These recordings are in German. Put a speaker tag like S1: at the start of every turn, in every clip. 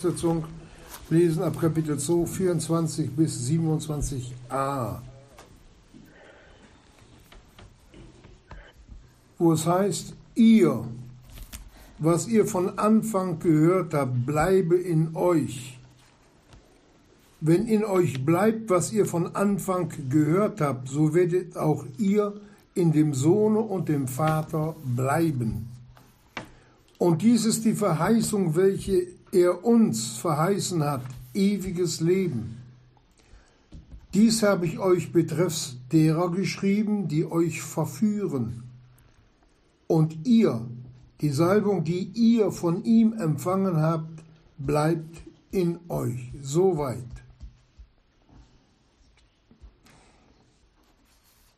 S1: Sitzung lesen ab Kapitel 2, 24 bis 27a. Wo es heißt, ihr, was ihr von Anfang gehört habt, bleibe in euch. Wenn in euch bleibt, was ihr von Anfang gehört habt, so werdet auch ihr in dem Sohne und dem Vater bleiben. Und dies ist die Verheißung, welche er uns verheißen hat, ewiges Leben. Dies habe ich euch betreffs derer geschrieben, die euch verführen. Und ihr, die Salbung, die ihr von ihm empfangen habt, bleibt in euch. Soweit.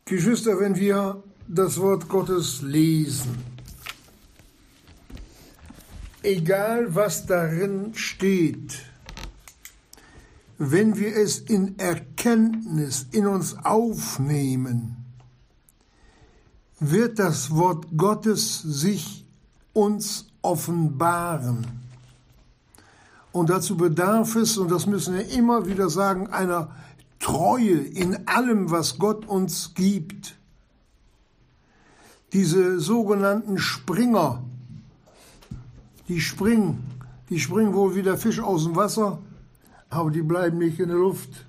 S1: Geschwister, wenn wir das Wort Gottes lesen, egal was darin steht, wenn wir es in Erkenntnis in uns aufnehmen, wird das Wort Gottes sich uns offenbaren. Und dazu bedarf es, und das müssen wir immer wieder sagen, einer Treue in allem, was Gott uns gibt. Diese sogenannten Springer, die springen, die springen wohl wie der Fisch aus dem Wasser, aber die bleiben nicht in der Luft.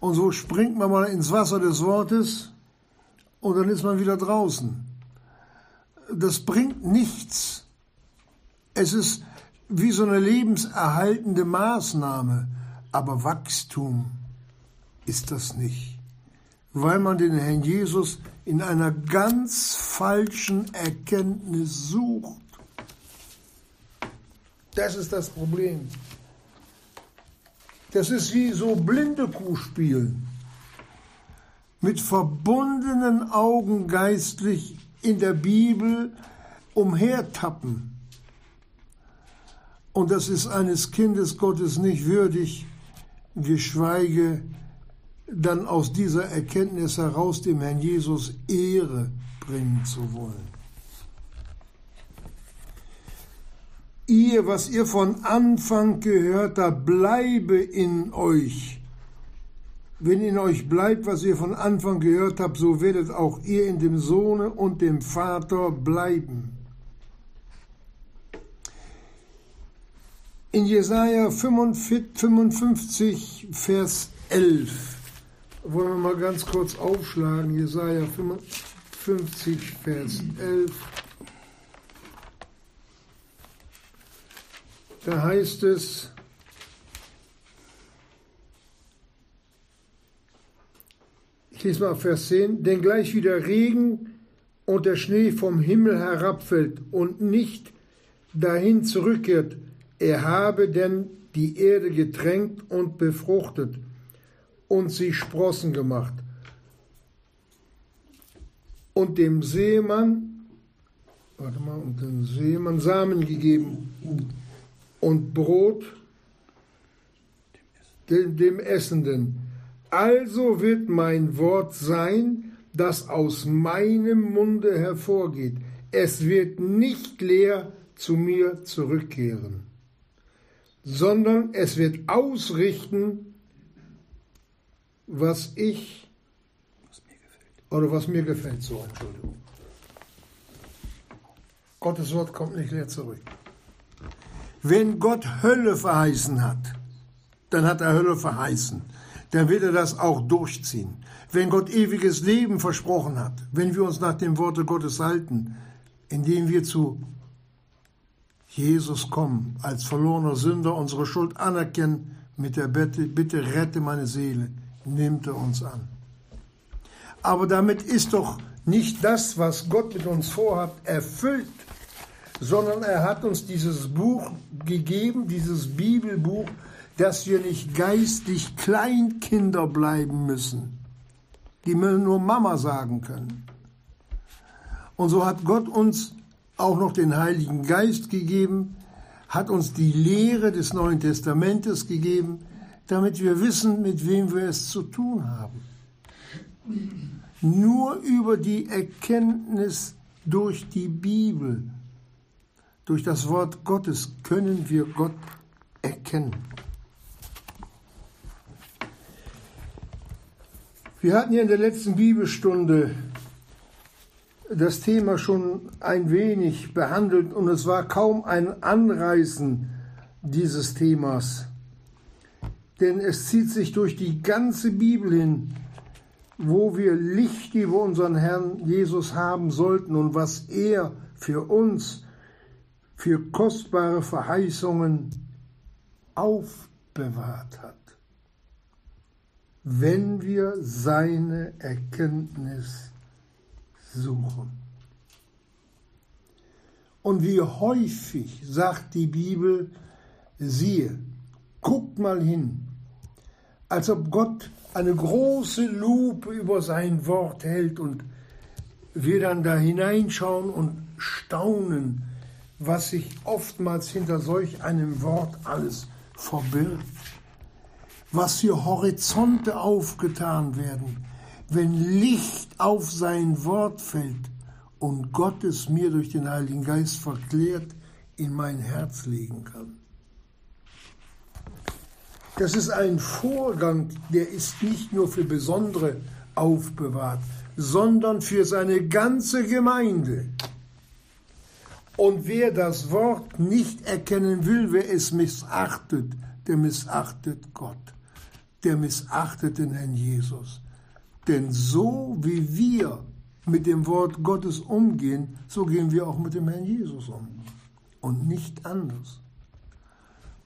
S1: Und so springt man mal ins Wasser des Wortes und dann ist man wieder draußen. Das bringt nichts. Es ist wie so eine lebenserhaltende Maßnahme, aber Wachstum ist das nicht, weil man den Herrn Jesus in einer ganz falschen Erkenntnis sucht. Das ist das Problem. Das ist wie so blinde Kuh spielen. Mit verbundenen Augen geistlich in der Bibel umhertappen. Und das ist eines Kindes Gottes nicht würdig, geschweige dann aus dieser Erkenntnis heraus dem Herrn Jesus Ehre bringen zu wollen. Ihr, was ihr von Anfang gehört habt, bleibe in euch. Wenn in euch bleibt, was ihr von Anfang gehört habt, so werdet auch ihr in dem Sohne und dem Vater bleiben. In Jesaja 55, Vers 11 wollen wir mal ganz kurz aufschlagen, Jesaja 55, Vers 11. Da heißt es, ich lese mal Vers 10, denn gleich wie der Regen und der Schnee vom Himmel herabfällt und nicht dahin zurückkehrt, er habe denn die Erde getränkt und befruchtet und sie Sprossen gemacht. Und dem Seemann, warte mal, und dem Seemann Samen gegeben und Brot dem, dem Essenden. Also wird mein Wort sein, das aus meinem Munde hervorgeht. Es wird nicht leer zu mir zurückkehren, sondern es wird ausrichten, was ich was mir gefällt. oder was mir gefällt, so Entschuldigung. Gottes Wort kommt nicht leer zurück. Wenn Gott Hölle verheißen hat, dann hat er Hölle verheißen. Dann wird er das auch durchziehen. Wenn Gott ewiges Leben versprochen hat, wenn wir uns nach dem Worte Gottes halten, indem wir zu Jesus kommen, als verlorener Sünder unsere Schuld anerkennen, mit der Bitte, bitte rette meine Seele, nimmt er uns an. Aber damit ist doch nicht das, was Gott mit uns vorhat, erfüllt, sondern er hat uns dieses Buch gegeben, dieses Bibelbuch, dass wir nicht geistig Kleinkinder bleiben müssen, die nur Mama sagen können. Und so hat Gott uns auch noch den Heiligen Geist gegeben, hat uns die Lehre des Neuen Testamentes gegeben, damit wir wissen, mit wem wir es zu tun haben. Nur über die Erkenntnis durch die Bibel, durch das Wort Gottes können wir Gott erkennen. Wir hatten ja in der letzten Bibelstunde das Thema schon ein wenig behandelt und es war kaum ein Anreißen dieses Themas. Denn es zieht sich durch die ganze Bibel hin, wo wir Licht über unseren Herrn Jesus haben sollten und was er für uns für kostbare Verheißungen aufbewahrt hat wenn wir seine Erkenntnis suchen. Und wie häufig sagt die Bibel, siehe, guckt mal hin, als ob Gott eine große Lupe über sein Wort hält und wir dann da hineinschauen und staunen, was sich oftmals hinter solch einem Wort alles verbirgt was für Horizonte aufgetan werden, wenn Licht auf sein Wort fällt und Gott es mir durch den Heiligen Geist verklärt in mein Herz legen kann. Das ist ein Vorgang, der ist nicht nur für Besondere aufbewahrt, sondern für seine ganze Gemeinde. Und wer das Wort nicht erkennen will, wer es missachtet, der missachtet Gott der missachtet den Herrn Jesus. Denn so wie wir mit dem Wort Gottes umgehen, so gehen wir auch mit dem Herrn Jesus um. Und nicht anders.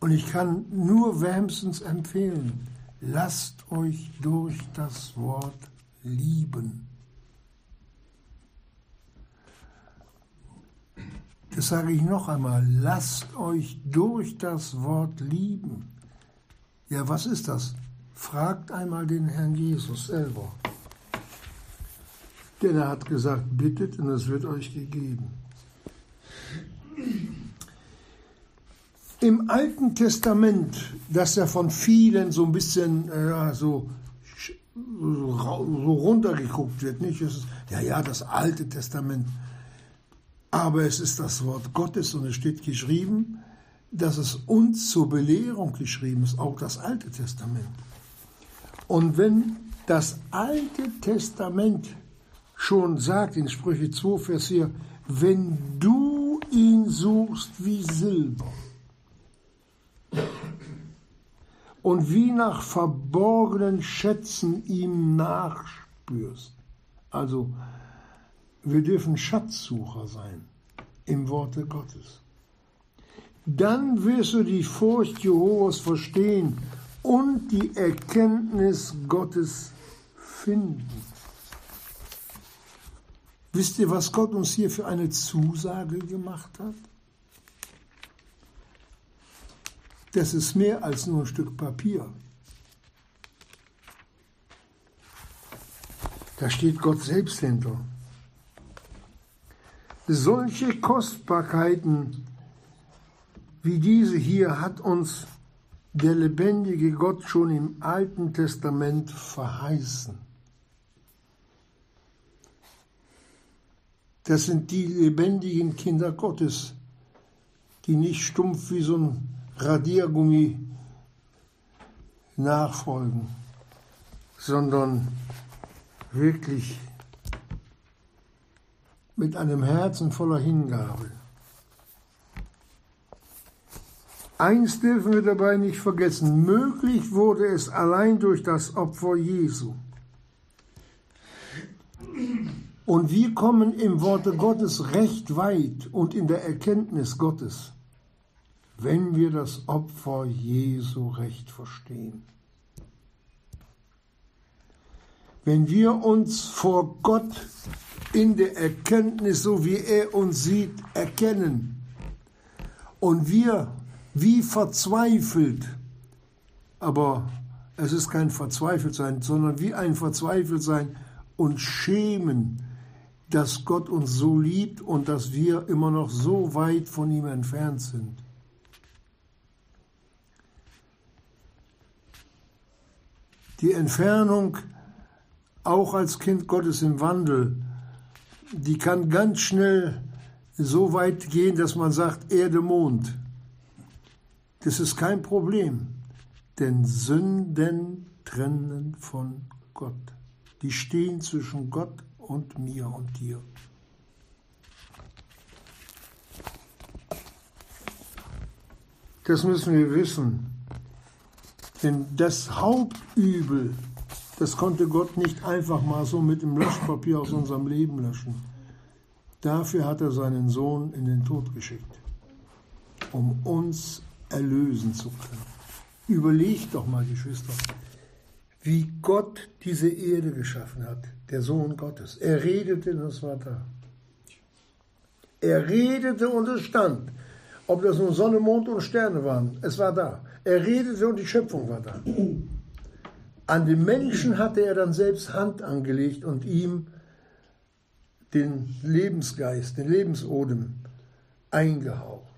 S1: Und ich kann nur wärmstens empfehlen, lasst euch durch das Wort lieben. Das sage ich noch einmal, lasst euch durch das Wort lieben. Ja, was ist das? Fragt einmal den Herrn Jesus selber. Denn er hat gesagt, bittet und es wird euch gegeben. Im Alten Testament, das ja von vielen so ein bisschen äh, so, so runtergeguckt wird, nicht? Ist, ja, ja, das Alte Testament. Aber es ist das Wort Gottes und es steht geschrieben, dass es uns zur Belehrung geschrieben ist, auch das Alte Testament. Und wenn das Alte Testament schon sagt in Sprüche 2, Vers 4, wenn du ihn suchst wie Silber und wie nach verborgenen Schätzen ihm nachspürst. Also wir dürfen Schatzsucher sein im Worte Gottes. Dann wirst du die Furcht Jehovas verstehen und die Erkenntnis Gottes finden. Wisst ihr, was Gott uns hier für eine Zusage gemacht hat? Das ist mehr als nur ein Stück Papier. Da steht Gott selbst hinter. Solche Kostbarkeiten wie diese hier hat uns der lebendige Gott schon im Alten Testament verheißen. Das sind die lebendigen Kinder Gottes, die nicht stumpf wie so ein Radiergummi nachfolgen, sondern wirklich mit einem Herzen voller Hingabe. Eins dürfen wir dabei nicht vergessen, möglich wurde es allein durch das Opfer Jesu. Und wir kommen im Worte Gottes recht weit und in der Erkenntnis Gottes, wenn wir das Opfer Jesu recht verstehen. Wenn wir uns vor Gott in der Erkenntnis, so wie er uns sieht, erkennen und wir wie verzweifelt. Aber es ist kein Verzweifeltsein, sondern wie ein Verzweifeltsein und Schämen, dass Gott uns so liebt und dass wir immer noch so weit von ihm entfernt sind. Die Entfernung, auch als Kind Gottes im Wandel, die kann ganz schnell so weit gehen, dass man sagt Erde, Mond. Das ist kein Problem, denn Sünden trennen von Gott. Die stehen zwischen Gott und mir und dir. Das müssen wir wissen. Denn das Hauptübel, das konnte Gott nicht einfach mal so mit dem Löschpapier aus unserem Leben löschen. Dafür hat er seinen Sohn in den Tod geschickt, um uns erlösen zu können. Überlegt doch mal, Geschwister, wie Gott diese Erde geschaffen hat, der Sohn Gottes. Er redete und es war da. Er redete und es stand. Ob das nun Sonne, Mond und Sterne waren, es war da. Er redete und die Schöpfung war da. An den Menschen hatte er dann selbst Hand angelegt und ihm den Lebensgeist, den Lebensodem eingehaucht.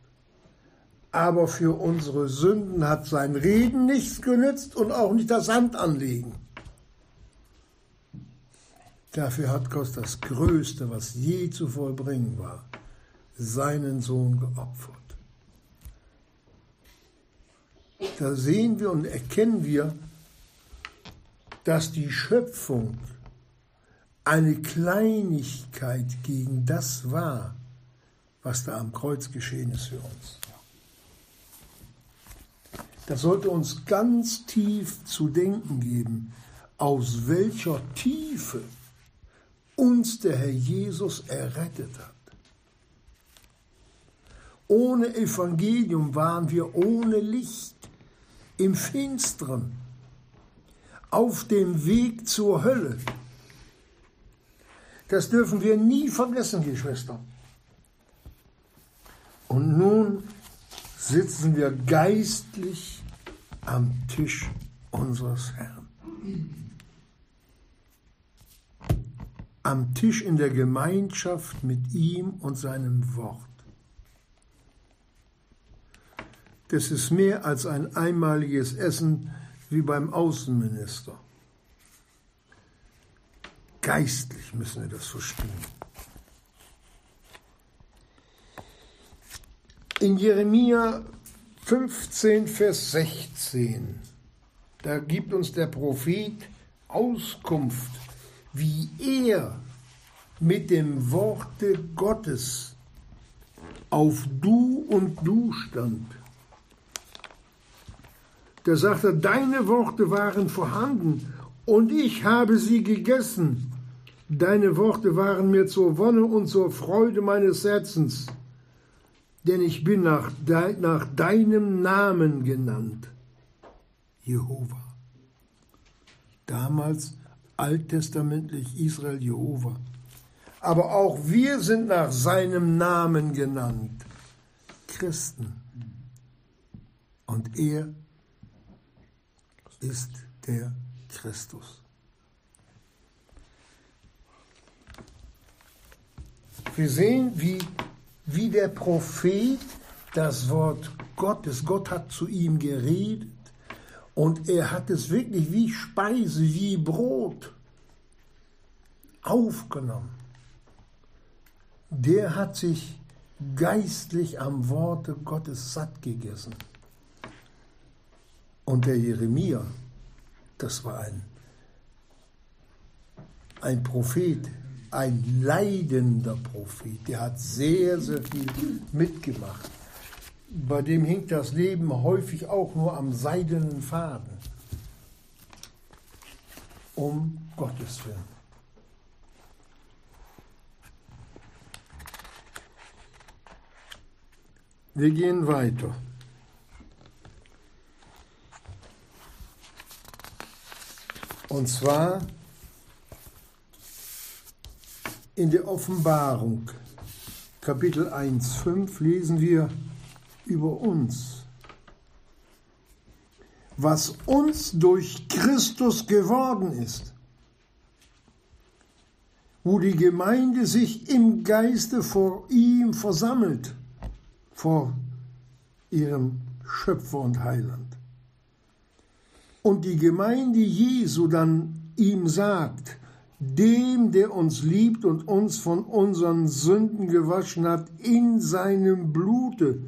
S1: Aber für unsere Sünden hat sein Reden nichts genützt und auch nicht das Handanlegen. Dafür hat Gott das Größte, was je zu vollbringen war, seinen Sohn geopfert. Da sehen wir und erkennen wir, dass die Schöpfung eine Kleinigkeit gegen das war, was da am Kreuz geschehen ist für uns. Das sollte uns ganz tief zu denken geben, aus welcher Tiefe uns der Herr Jesus errettet hat. Ohne Evangelium waren wir ohne Licht im Finsteren, auf dem Weg zur Hölle. Das dürfen wir nie vergessen, Geschwister. Und nun sitzen wir geistlich am Tisch unseres Herrn. Am Tisch in der Gemeinschaft mit ihm und seinem Wort. Das ist mehr als ein einmaliges Essen wie beim Außenminister. Geistlich müssen wir das verstehen. In Jeremia 15, Vers 16, da gibt uns der Prophet Auskunft, wie er mit dem Worte Gottes auf Du und Du stand. Da sagt er, deine Worte waren vorhanden und ich habe sie gegessen. Deine Worte waren mir zur Wonne und zur Freude meines Herzens, denn ich bin nach, de, nach deinem Namen genannt, Jehova. Damals alttestamentlich Israel Jehova. Aber auch wir sind nach seinem Namen genannt, Christen. Und er ist der Christus. Wir sehen, wie, wie der Prophet das Wort Gottes, Gott hat zu ihm geredet und er hat es wirklich wie Speise, wie Brot aufgenommen. Der hat sich geistlich am Worte Gottes satt gegessen. Und der Jeremia, das war ein, ein Prophet, ein leidender Prophet, der hat sehr, sehr viel mitgemacht. Bei dem hing das Leben häufig auch nur am seidenen Faden. Um Gottes Willen. Wir gehen weiter. Und zwar in der Offenbarung, Kapitel 1, 5, lesen wir über uns. Was uns durch Christus geworden ist, wo die Gemeinde sich im Geiste vor ihm versammelt, vor ihrem Schöpfer und Heiland und die Gemeinde Jesu dann ihm sagt, dem, der uns liebt und uns von unseren Sünden gewaschen hat in seinem Blute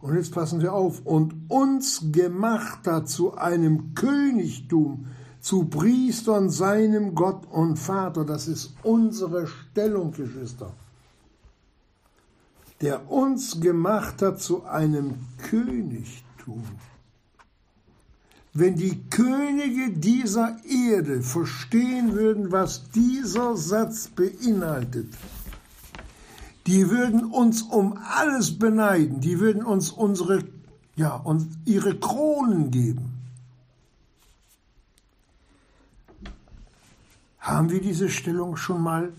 S1: Und jetzt passen wir auf. Und uns gemacht hat zu einem Königtum, zu Priestern seinem Gott und Vater. Das ist unsere Stellung, Geschwister. Der uns gemacht hat zu einem Königtum. Wenn die Könige dieser Erde verstehen würden, was dieser Satz beinhaltet, die würden uns um alles beneiden, die würden uns unsere, ja, uns ihre Kronen geben. Haben wir diese Stellung schon mal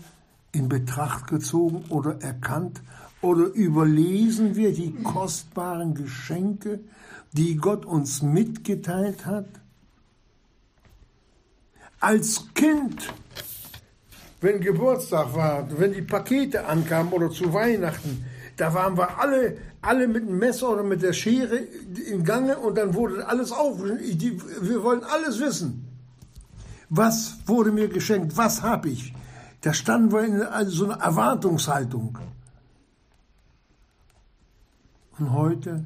S1: in Betracht gezogen oder erkannt? Oder überlesen wir die kostbaren Geschenke, die Gott uns mitgeteilt hat? Als Kind, wenn Geburtstag war, wenn die Pakete ankamen oder zu Weihnachten, da waren wir alle, alle mit dem Messer oder mit der Schere im Gange und dann wurde alles auf. Wir wollen alles wissen. Was wurde mir geschenkt? Was habe ich? Da standen wir in so einer Erwartungshaltung. Und heute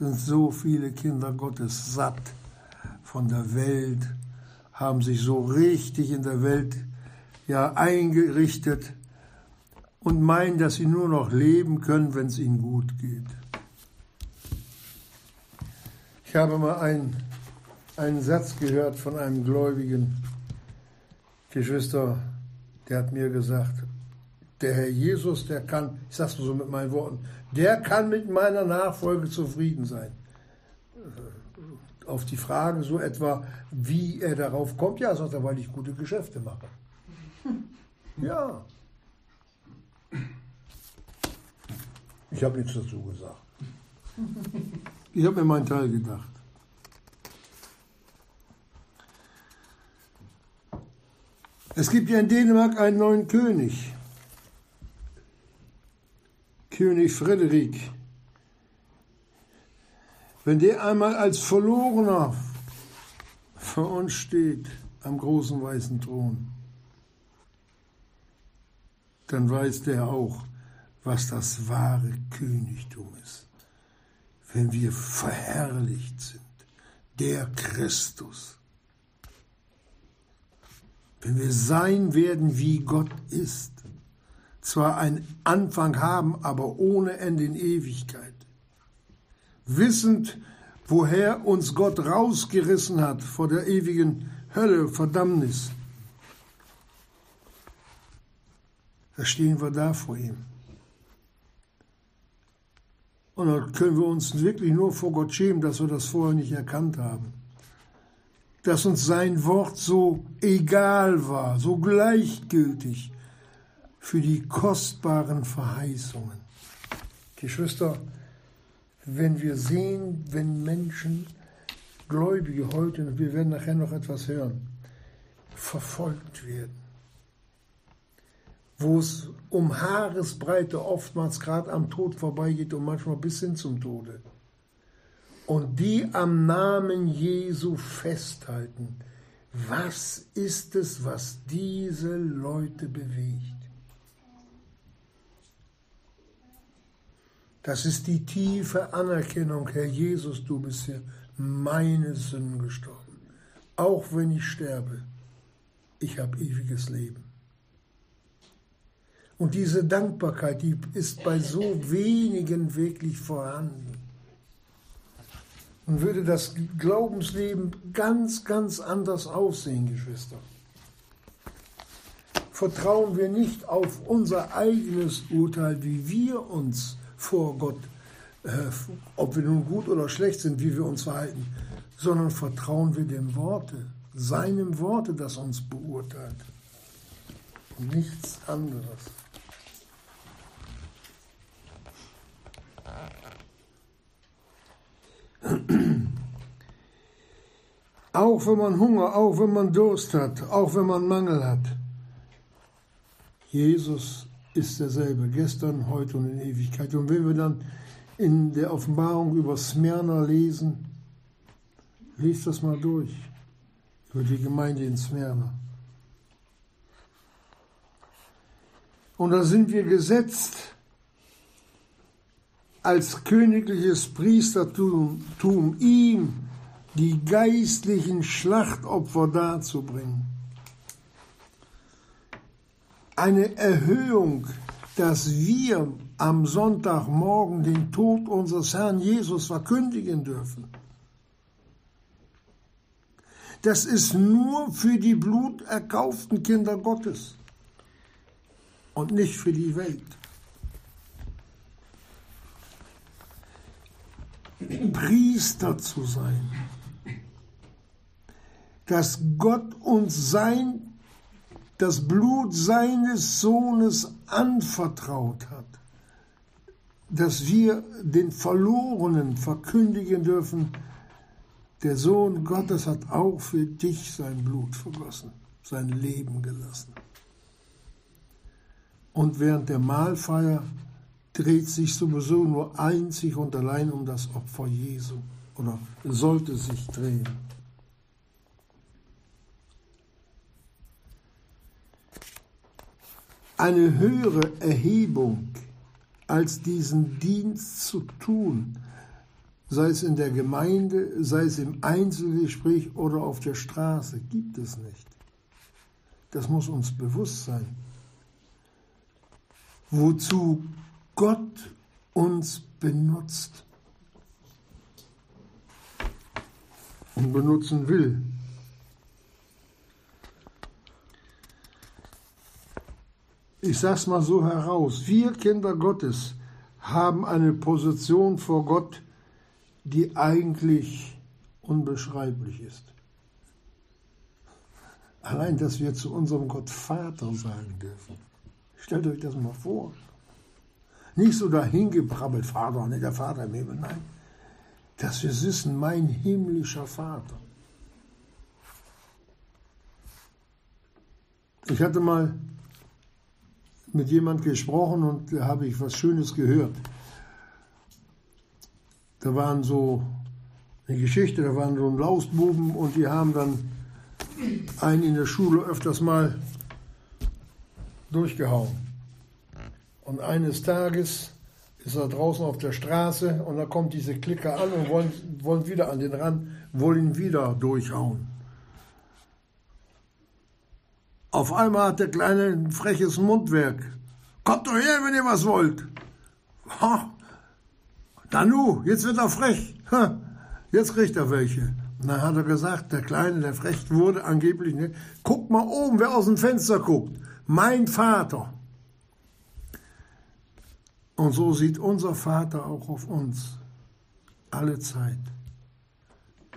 S1: sind so viele Kinder Gottes satt von der Welt, haben sich so richtig in der Welt ja eingerichtet und meinen, dass sie nur noch leben können, wenn es ihnen gut geht. Ich habe mal einen, einen Satz gehört von einem gläubigen Geschwister, der hat mir gesagt, der Herr Jesus, der kann, ich sag's nur so mit meinen Worten, der kann mit meiner Nachfolge zufrieden sein. Auf die Frage so etwa, wie er darauf kommt, ja, sagt er, weil ich gute Geschäfte mache. Ja. Ich habe nichts dazu gesagt. Ich habe mir meinen Teil gedacht. Es gibt ja in Dänemark einen neuen König. König Frederik, wenn der einmal als Verlorener vor uns steht am großen weißen Thron, dann weiß der auch, was das wahre Königtum ist. Wenn wir verherrlicht sind, der Christus. Wenn wir sein werden, wie Gott ist zwar einen Anfang haben, aber ohne Ende in Ewigkeit. Wissend, woher uns Gott rausgerissen hat vor der ewigen Hölle, Verdammnis. Da stehen wir da vor ihm. Und dann können wir uns wirklich nur vor Gott schämen, dass wir das vorher nicht erkannt haben. Dass uns sein Wort so egal war, so gleichgültig, für die kostbaren Verheißungen. Geschwister, wenn wir sehen, wenn Menschen, Gläubige heute, und wir werden nachher noch etwas hören, verfolgt werden, wo es um Haaresbreite oftmals gerade am Tod vorbeigeht und manchmal bis hin zum Tode. Und die am Namen Jesu festhalten, was ist es, was diese Leute bewegt? Das ist die tiefe Anerkennung, Herr Jesus, du bist für meine Sünden gestorben. Auch wenn ich sterbe, ich habe ewiges Leben. Und diese Dankbarkeit, die ist bei so wenigen wirklich vorhanden. Und würde das Glaubensleben ganz, ganz anders aussehen, Geschwister. Vertrauen wir nicht auf unser eigenes Urteil, wie wir uns vor Gott, äh, ob wir nun gut oder schlecht sind, wie wir uns verhalten, sondern vertrauen wir dem Worte, seinem Worte, das uns beurteilt. Und nichts anderes. Auch wenn man Hunger, auch wenn man Durst hat, auch wenn man Mangel hat. Jesus ist derselbe, gestern, heute und in Ewigkeit. Und wenn wir dann in der Offenbarung über Smyrna lesen, lest das mal durch, über die Gemeinde in Smyrna. Und da sind wir gesetzt als königliches Priestertum ihm die geistlichen Schlachtopfer darzubringen. Eine Erhöhung, dass wir am Sonntagmorgen den Tod unseres Herrn Jesus verkündigen dürfen. Das ist nur für die bluterkauften Kinder Gottes und nicht für die Welt. Priester zu sein, dass Gott uns sein, das Blut seines Sohnes anvertraut hat, dass wir den Verlorenen verkündigen dürfen, der Sohn Gottes hat auch für dich sein Blut vergossen, sein Leben gelassen. Und während der Mahlfeier dreht sich sowieso nur einzig und allein um das Opfer Jesu oder sollte sich drehen. Eine höhere Erhebung als diesen Dienst zu tun, sei es in der Gemeinde, sei es im Einzelgespräch oder auf der Straße, gibt es nicht. Das muss uns bewusst sein. Wozu Gott uns benutzt und benutzen will. Ich sage es mal so heraus, wir Kinder Gottes haben eine Position vor Gott, die eigentlich unbeschreiblich ist. Allein, dass wir zu unserem Gott Vater sagen dürfen. Stellt euch das mal vor. Nicht so dahingebrabbelt, Vater, nicht der Vater im Himmel, nein. Dass wir wissen, mein himmlischer Vater. Ich hatte mal mit jemand gesprochen und da habe ich was Schönes gehört. Da waren so eine Geschichte, da waren so ein Lausbuben und die haben dann einen in der Schule öfters mal durchgehauen. Und eines Tages ist er draußen auf der Straße und da kommt diese Klicker an und wollen, wollen wieder an den Rand, wollen ihn wieder durchhauen. Auf einmal hat der Kleine ein freches Mundwerk. Kommt doch her, wenn ihr was wollt. Ha, Danu, jetzt wird er frech. Ha, jetzt kriegt er welche. Und dann hat er gesagt, der Kleine, der frech wurde, angeblich, ne, guck mal oben, wer aus dem Fenster guckt. Mein Vater. Und so sieht unser Vater auch auf uns alle Zeit.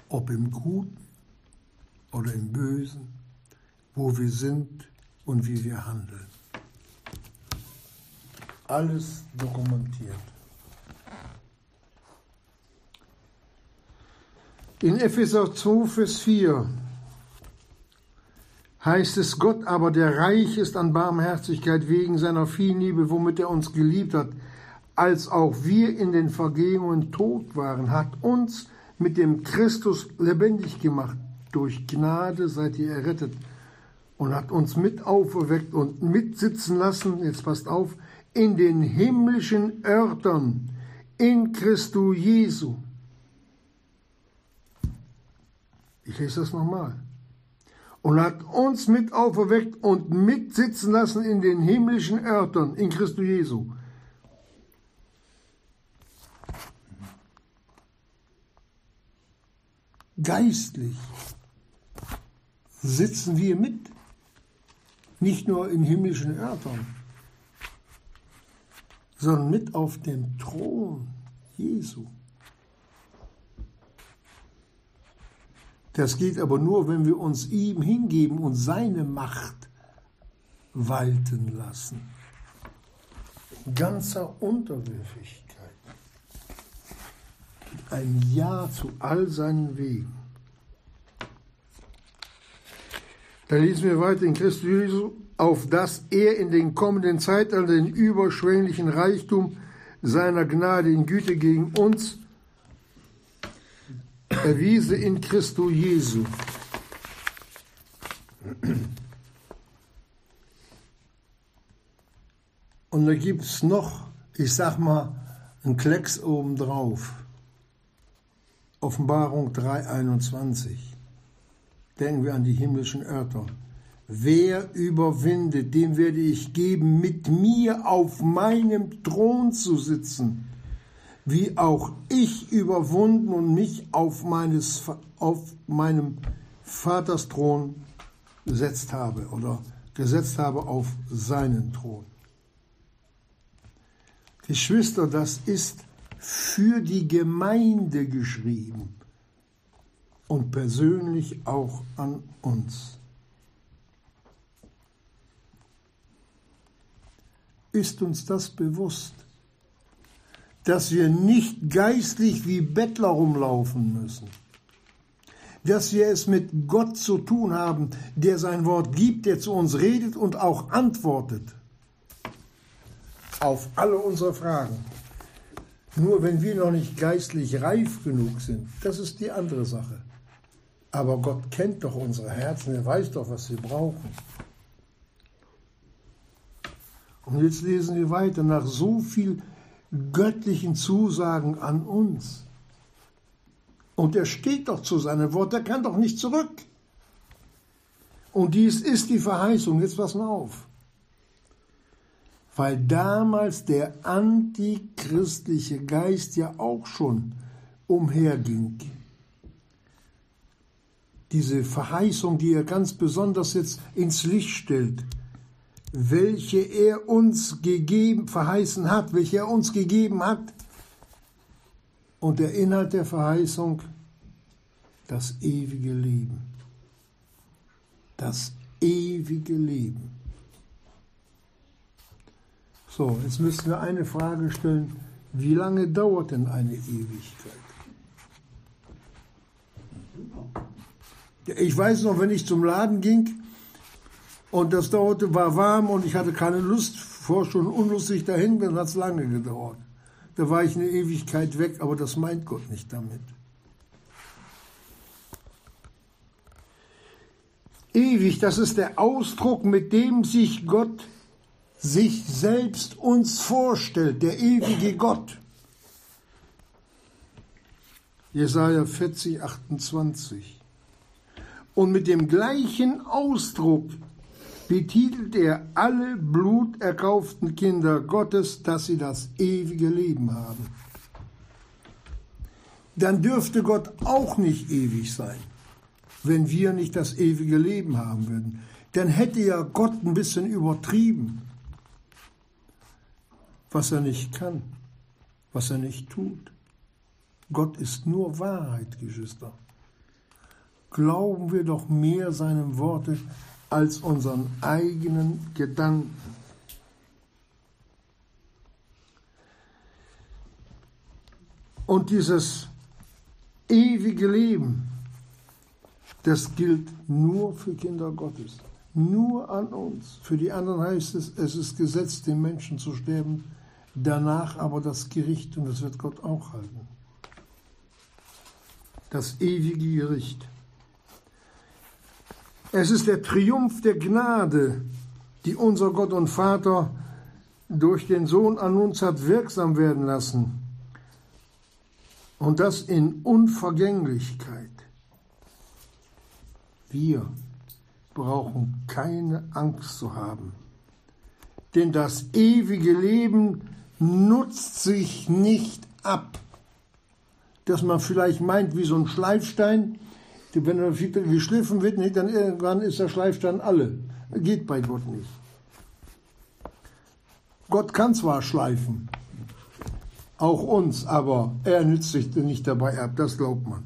S1: Ob im Guten oder im Bösen, wo wir sind und wie wir handeln. Alles dokumentiert. In Epheser 2, Vers 4 heißt es, Gott aber, der reich ist an Barmherzigkeit wegen seiner Vielliebe, womit er uns geliebt hat, als auch wir in den Vergehungen tot waren, hat uns mit dem Christus lebendig gemacht. Durch Gnade seid ihr errettet und hat uns mit auferweckt und mitsitzen lassen, jetzt passt auf, in den himmlischen Örtern in Christo Jesu Ich lese das nochmal. Und hat uns mit auferweckt und mitsitzen lassen in den himmlischen Örtern in Christus Jesu. Geistlich sitzen wir mit, nicht nur in himmlischen Örtern, sondern mit auf dem Thron Jesu. Das geht aber nur, wenn wir uns ihm hingeben und seine Macht walten lassen. Ganzer Unterwürfigkeit. Ein Ja zu all seinen Wegen. Da lesen wir weiter in Christus Jesu, auf dass er in den kommenden Zeitaltern den überschwänglichen Reichtum seiner Gnade in Güte gegen uns erwiese in Christo Jesu. Und da gibt es noch, ich sag mal, ein Klecks obendrauf. Offenbarung 3,21. Denken wir an die himmlischen Örter. Wer überwindet, dem werde ich geben, mit mir auf meinem Thron zu sitzen, wie auch ich überwunden und mich auf, meines, auf meinem Vaters Thron gesetzt habe oder gesetzt habe auf seinen Thron. Geschwister, das ist für die Gemeinde geschrieben und persönlich auch an uns. Ist uns das bewusst, dass wir nicht geistlich wie Bettler rumlaufen müssen? Dass wir es mit Gott zu tun haben, der sein Wort gibt, der zu uns redet und auch antwortet auf alle unsere Fragen. Nur wenn wir noch nicht geistlich reif genug sind, das ist die andere Sache. Aber Gott kennt doch unsere Herzen, er weiß doch, was wir brauchen. Und jetzt lesen wir weiter nach so viel göttlichen Zusagen an uns. Und er steht doch zu seinem Wort, er kann doch nicht zurück. Und dies ist die Verheißung. Jetzt pass mal auf. Weil damals der antichristliche Geist ja auch schon umherging. Diese Verheißung, die er ganz besonders jetzt ins Licht stellt welche er uns gegeben, verheißen hat, welche er uns gegeben hat. Und der Inhalt der Verheißung, das ewige Leben. Das ewige Leben. So, jetzt müssen wir eine Frage stellen. Wie lange dauert denn eine Ewigkeit? Ich weiß noch, wenn ich zum Laden ging, und das dauerte, war warm und ich hatte keine Lust, vor schon unlustig dahin, dann hat es lange gedauert. Da war ich eine Ewigkeit weg, aber das meint Gott nicht damit. Ewig, das ist der Ausdruck, mit dem sich Gott sich selbst uns vorstellt, der ewige Gott. Jesaja 40, 28. Und mit dem gleichen Ausdruck betitelt er alle bluterkauften Kinder Gottes, dass sie das ewige Leben haben. Dann dürfte Gott auch nicht ewig sein, wenn wir nicht das ewige Leben haben würden. Dann hätte ja Gott ein bisschen übertrieben, was er nicht kann, was er nicht tut. Gott ist nur Wahrheit, Geschwister. Glauben wir doch mehr seinem Worte als unseren eigenen Gedanken. Und dieses ewige Leben, das gilt nur für Kinder Gottes, nur an uns. Für die anderen heißt es, es ist Gesetz, den Menschen zu sterben, danach aber das Gericht und das wird Gott auch halten. Das ewige Gericht. Es ist der Triumph der Gnade, die unser Gott und Vater durch den Sohn an uns hat wirksam werden lassen. Und das in Unvergänglichkeit. Wir brauchen keine Angst zu haben. Denn das ewige Leben nutzt sich nicht ab. Dass man vielleicht meint, wie so ein Schleifstein, wenn er geschliffen wird, dann irgendwann ist der Schleifstein alle. Geht bei Gott nicht. Gott kann zwar schleifen, auch uns, aber er nützt sich nicht dabei ab, das glaubt man.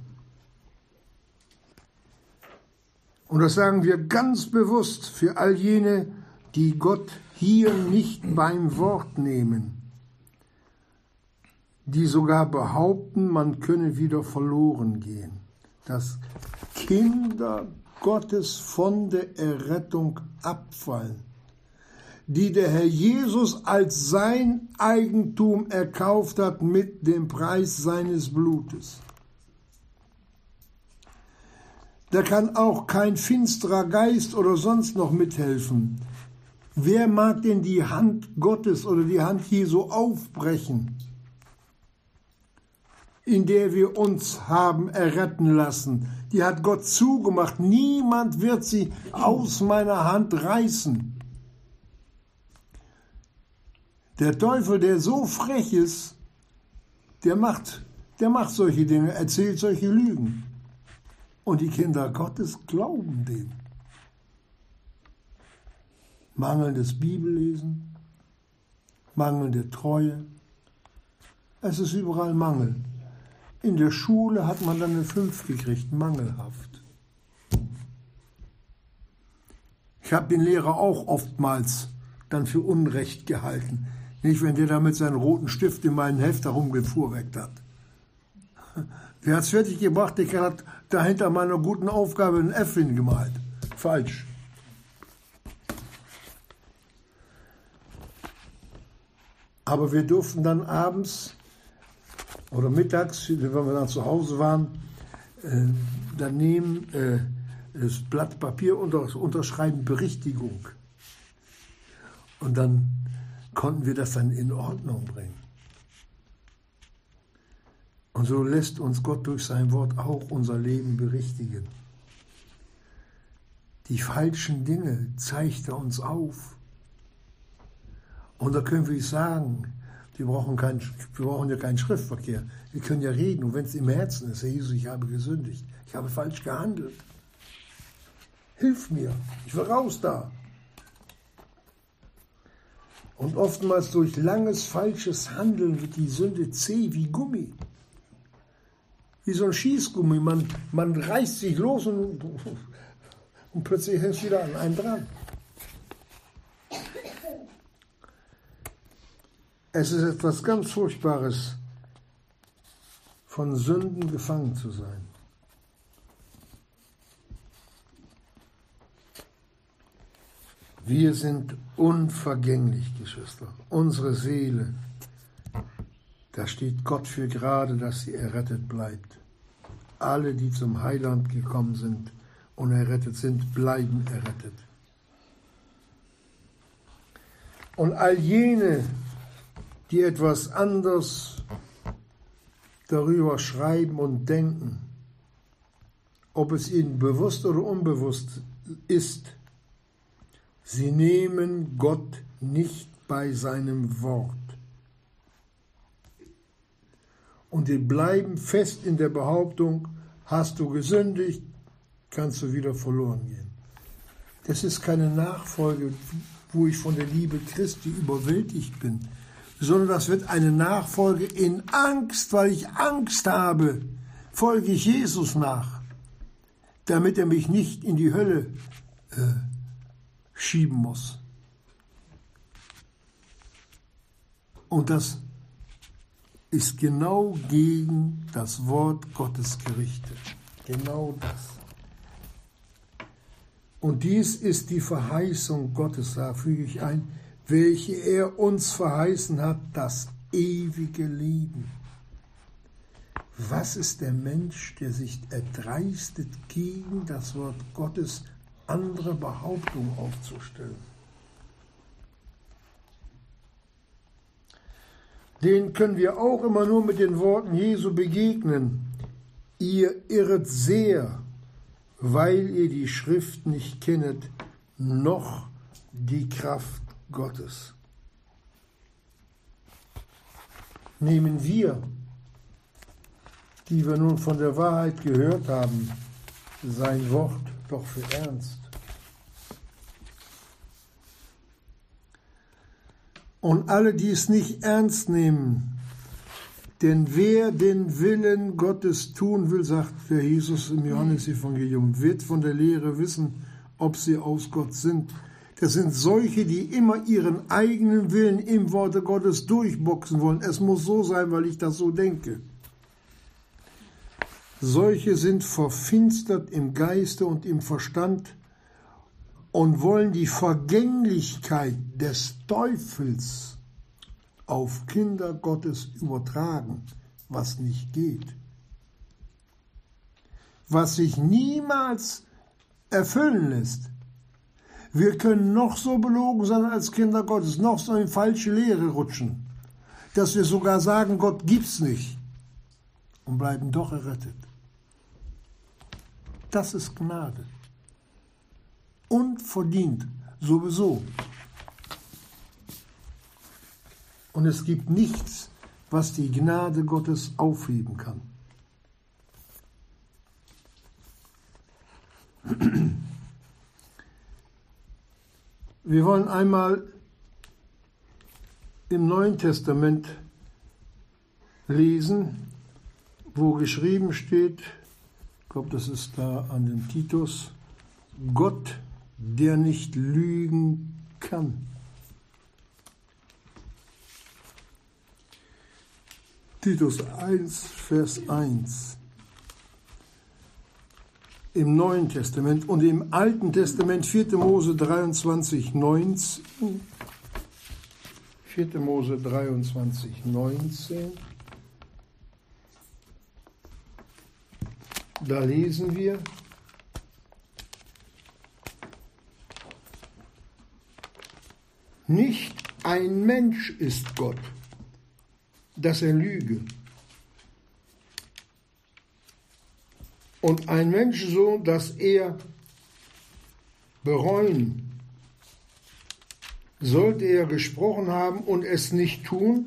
S1: Und das sagen wir ganz bewusst für all jene, die Gott hier nicht beim Wort nehmen, die sogar behaupten, man könne wieder verloren gehen dass Kinder Gottes von der Errettung abfallen, die der Herr Jesus als sein Eigentum erkauft hat mit dem Preis seines Blutes. Da kann auch kein finsterer Geist oder sonst noch mithelfen. Wer mag denn die Hand Gottes oder die Hand Jesu aufbrechen? In der wir uns haben erretten lassen. Die hat Gott zugemacht. Niemand wird sie aus meiner Hand reißen. Der Teufel, der so frech ist, der macht, der macht solche Dinge, erzählt solche Lügen. Und die Kinder Gottes glauben dem. Mangelndes Bibellesen, mangelnde Treue. Es ist überall Mangel. In der Schule hat man dann eine 5 gekriegt, mangelhaft. Ich habe den Lehrer auch oftmals dann für Unrecht gehalten. Nicht, wenn der da mit seinem roten Stift in meinen Heft herumgefuhrweckt hat. Wer hat es fertig gebracht? Der hat dahinter meiner guten Aufgabe ein F hingemalt. Falsch. Aber wir durften dann abends oder mittags, wenn wir dann zu Hause waren, äh, dann nehmen äh, das Blatt Papier unter, unterschreiben Berichtigung. Und dann konnten wir das dann in Ordnung bringen. Und so lässt uns Gott durch sein Wort auch unser Leben berichtigen. Die falschen Dinge zeigt er uns auf. Und da können wir sagen, wir brauchen, kein, wir brauchen ja keinen Schriftverkehr. Wir können ja reden. Und wenn es im Herzen ist, Herr Jesus, ich habe gesündigt. Ich habe falsch gehandelt. Hilf mir. Ich will raus da. Und oftmals durch langes falsches Handeln wird die Sünde zäh wie Gummi. Wie so ein Schießgummi. Man, man reißt sich los und, und plötzlich hängt es wieder an einen dran. Es ist etwas ganz Furchtbares, von Sünden gefangen zu sein. Wir sind unvergänglich, Geschwister. Unsere Seele, da steht Gott für gerade, dass sie errettet bleibt. Alle, die zum Heiland gekommen sind und errettet sind, bleiben errettet. Und all jene, die etwas anders darüber schreiben und denken, ob es ihnen bewusst oder unbewusst ist, sie nehmen Gott nicht bei seinem Wort. Und sie bleiben fest in der Behauptung, hast du gesündigt, kannst du wieder verloren gehen. Das ist keine Nachfolge, wo ich von der Liebe Christi überwältigt bin, sondern das wird eine Nachfolge in Angst, weil ich Angst habe, folge ich Jesus nach, damit er mich nicht in die Hölle äh, schieben muss. Und das ist genau gegen das Wort Gottes gerichtet. Genau das. Und dies ist die Verheißung Gottes, da füge ich ein, welche er uns verheißen hat, das ewige Leben. Was ist der Mensch, der sich erdreistet, gegen das Wort Gottes andere Behauptungen aufzustellen? Den können wir auch immer nur mit den Worten Jesu begegnen. Ihr irret sehr, weil ihr die Schrift nicht kennet, noch die Kraft Gottes. Nehmen wir, die wir nun von der Wahrheit gehört haben, sein Wort doch für ernst. Und alle, die es nicht ernst nehmen, denn wer den Willen Gottes tun will, sagt der Jesus im Johannesevangelium, wird von der Lehre wissen, ob sie aus Gott sind. Das sind solche, die immer ihren eigenen Willen im Worte Gottes durchboxen wollen. Es muss so sein, weil ich das so denke. Solche sind verfinstert im Geiste und im Verstand und wollen die Vergänglichkeit des Teufels auf Kinder Gottes übertragen, was nicht geht. Was sich niemals erfüllen lässt. Wir können noch so belogen sein als Kinder Gottes, noch so in falsche Lehre rutschen, dass wir sogar sagen, Gott gibt's nicht. und bleiben doch errettet. Das ist Gnade. Unverdient, sowieso. Und es gibt nichts, was die Gnade Gottes aufheben kann. Wir wollen einmal im Neuen Testament lesen, wo geschrieben steht, ich glaube, das ist da an dem Titus, Gott, der nicht lügen kann. Titus 1, Vers 1. Im Neuen Testament und im Alten Testament 4. Mose 23, 19. 4. Mose 23, 19. Da lesen wir, nicht ein Mensch ist Gott, dass er lüge. Und ein Mensch so, dass er bereuen. Sollte er gesprochen haben und es nicht tun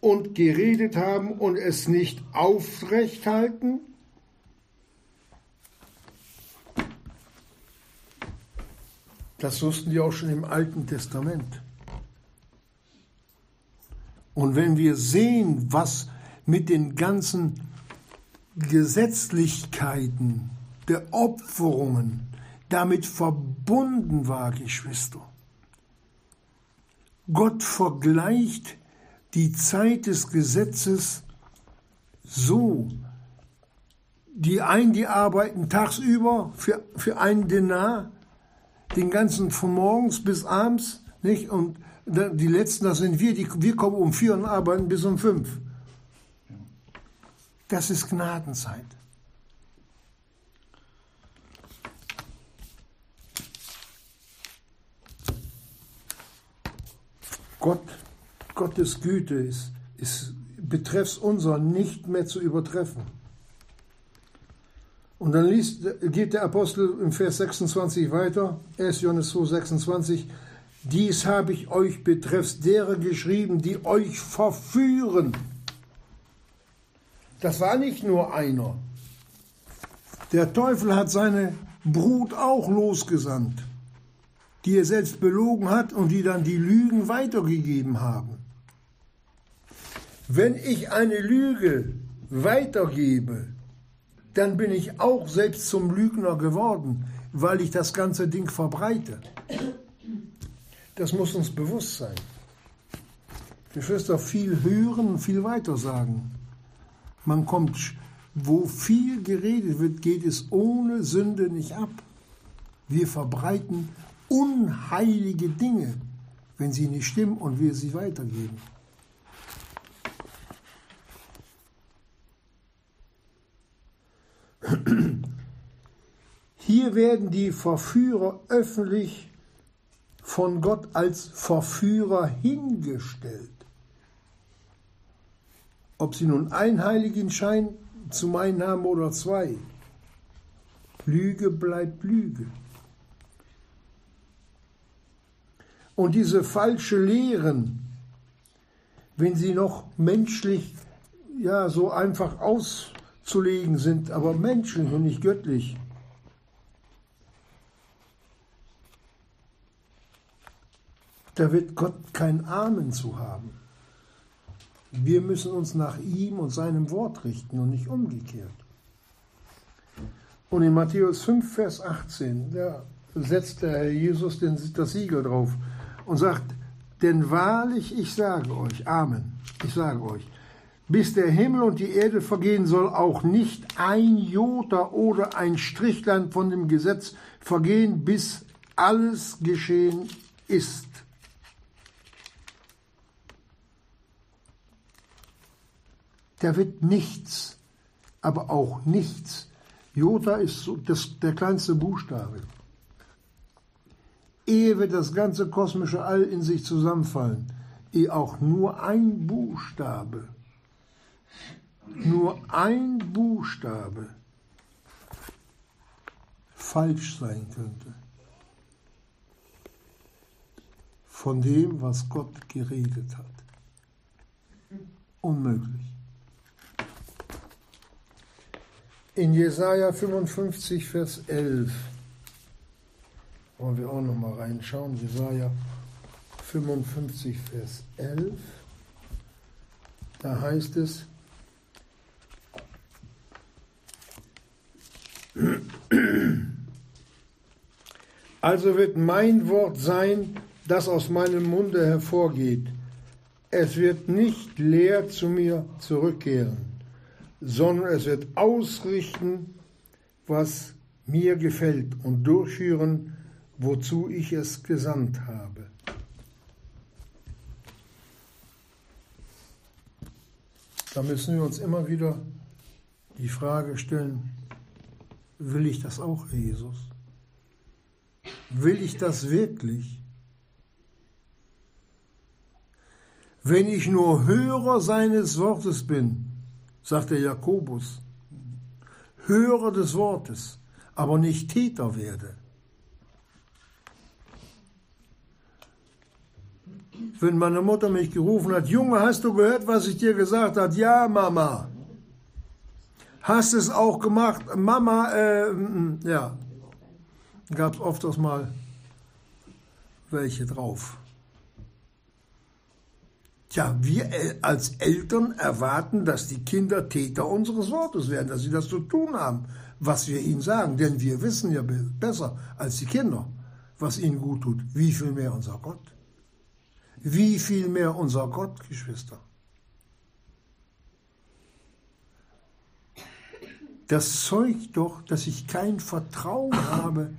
S1: und geredet haben und es nicht aufrecht halten? Das wussten die auch schon im Alten Testament. Und wenn wir sehen, was mit den ganzen Gesetzlichkeiten der Opferungen damit verbunden war, Geschwister. Gott vergleicht die Zeit des Gesetzes so. Die einen, die arbeiten tagsüber für, für einen Denar, den ganzen von morgens bis abends, nicht? Und die letzten, das sind wir, die, wir kommen um vier und arbeiten bis um fünf. Das ist Gnadenzeit. Gott, Gottes Güte ist, ist betreffs unser nicht mehr zu übertreffen. Und dann liest, geht der Apostel im Vers 26 weiter, 1. Johannes 2, 26, dies habe ich euch betreffs derer geschrieben, die euch verführen. Das war nicht nur einer. Der Teufel hat seine Brut auch losgesandt, die er selbst belogen hat und die dann die Lügen weitergegeben haben. Wenn ich eine Lüge weitergebe, dann bin ich auch selbst zum Lügner geworden, weil ich das ganze Ding verbreite. Das muss uns bewusst sein. Geschwister, viel hören, viel weiter sagen. Man kommt, wo viel geredet wird, geht es ohne Sünde nicht ab. Wir verbreiten unheilige Dinge, wenn sie nicht stimmen und wir sie weitergeben. Hier werden die Verführer öffentlich von Gott als Verführer hingestellt. Ob sie nun ein Heiligen Schein zu meinen haben oder zwei. Lüge bleibt Lüge. Und diese falsche Lehren, wenn sie noch menschlich, ja, so einfach auszulegen sind, aber menschlich und nicht göttlich, da wird Gott kein Amen zu haben. Wir müssen uns nach ihm und seinem Wort richten und nicht umgekehrt. Und in Matthäus 5, Vers 18, da setzt der Herr Jesus das Siegel drauf und sagt, denn wahrlich, ich sage euch, Amen, ich sage euch, bis der Himmel und die Erde vergehen, soll auch nicht ein Jota oder ein Strichlein von dem Gesetz vergehen, bis alles geschehen ist. Da wird nichts, aber auch nichts. Jota ist das, der kleinste Buchstabe. Ehe wird das ganze kosmische All in sich zusammenfallen, ehe auch nur ein Buchstabe nur ein Buchstabe falsch sein könnte von dem, was Gott geredet hat. Unmöglich. In Jesaja 55, Vers 11 wollen wir auch noch mal reinschauen. Jesaja 55, Vers 11. Da heißt es, Also wird mein Wort sein, das aus meinem Munde hervorgeht. Es wird nicht leer zu mir zurückkehren, sondern es wird ausrichten, was mir gefällt und durchführen, wozu ich es gesandt habe. Da müssen wir uns immer wieder die Frage stellen, will ich das auch, Jesus? Will ich das wirklich? Wenn ich nur Hörer seines Wortes bin, sagt der Jakobus, Hörer des Wortes, aber nicht Täter werde. Wenn meine Mutter mich gerufen hat, Junge, hast du gehört, was ich dir gesagt habe? Ja, Mama. Hast es auch gemacht? Mama, äh, ja. Gab es oft das mal welche drauf. Tja, wir als Eltern erwarten, dass die Kinder Täter unseres Wortes werden, dass sie das zu tun haben, was wir ihnen sagen. Denn wir wissen ja besser als die Kinder, was ihnen gut tut. Wie viel mehr unser Gott? Wie viel mehr unser Gott, Geschwister? Das zeugt doch, dass ich kein Vertrauen habe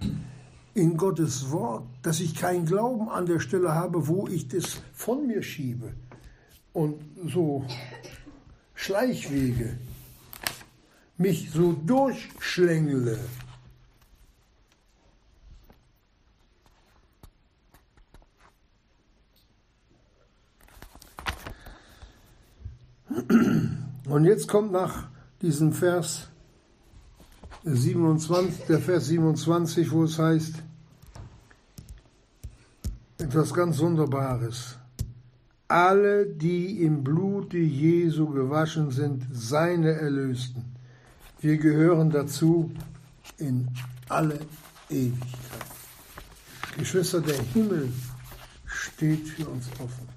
S1: in Gottes Wort, dass ich keinen Glauben an der Stelle habe, wo ich das von mir schiebe und so Schleichwege mich so durchschlängle. Und jetzt kommt nach diesem Vers 27, der Vers 27, wo es heißt, etwas ganz Wunderbares. Alle, die im Blute Jesu gewaschen sind, seine Erlösten. Wir gehören dazu in alle Ewigkeit. Geschwister, der Himmel steht für uns offen.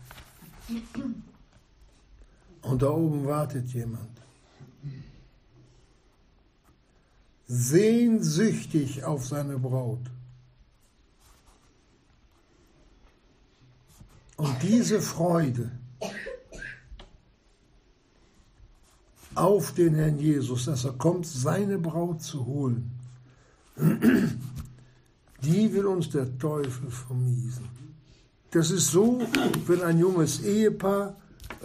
S1: Und da oben wartet jemand. Sehnsüchtig auf seine Braut. Und diese Freude auf den Herrn Jesus, dass er kommt, seine Braut zu holen, die will uns der Teufel vermiesen. Das ist so, wenn ein junges Ehepaar,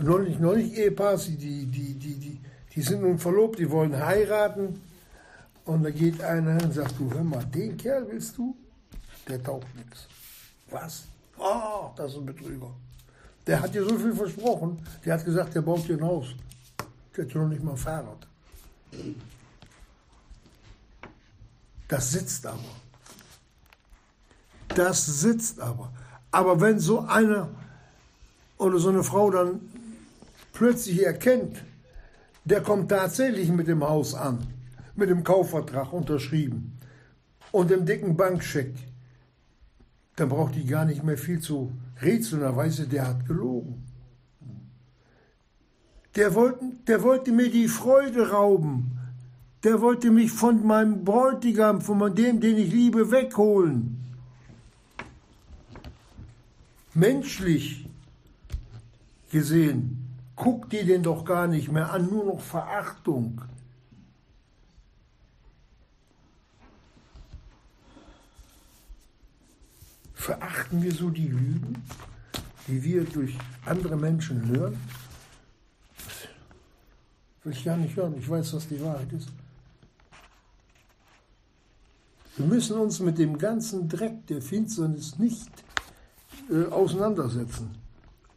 S1: noch nicht, Ehepaar, die, die, die, die, die sind nun verlobt, die wollen heiraten, und da geht einer hin und sagt, du hör mal, den Kerl willst du? Der taugt nichts. Was? Ah, das ist ein Betrüger. Der hat dir so viel versprochen. Der hat gesagt, der baut dir ein Haus. Der hat noch nicht mal ein Fahrrad. Das sitzt aber. Das sitzt aber. Aber wenn so einer oder so eine Frau dann plötzlich erkennt, der kommt tatsächlich mit dem Haus an, mit dem Kaufvertrag unterschrieben und dem dicken Bankscheck, dann braucht die gar nicht mehr viel zu rätseln, da weiß sie, der hat gelogen. Der wollte, der wollte mir die Freude rauben. Der wollte mich von meinem Bräutigam, von dem, den ich liebe, wegholen. Menschlich gesehen guckt die den doch gar nicht mehr an, nur noch Verachtung. Verachten wir so die Lügen, die wir durch andere Menschen hören? Das will ich gar nicht hören. Ich weiß, was die Wahrheit ist. Wir müssen uns mit dem ganzen Dreck der Finsternis nicht äh, auseinandersetzen.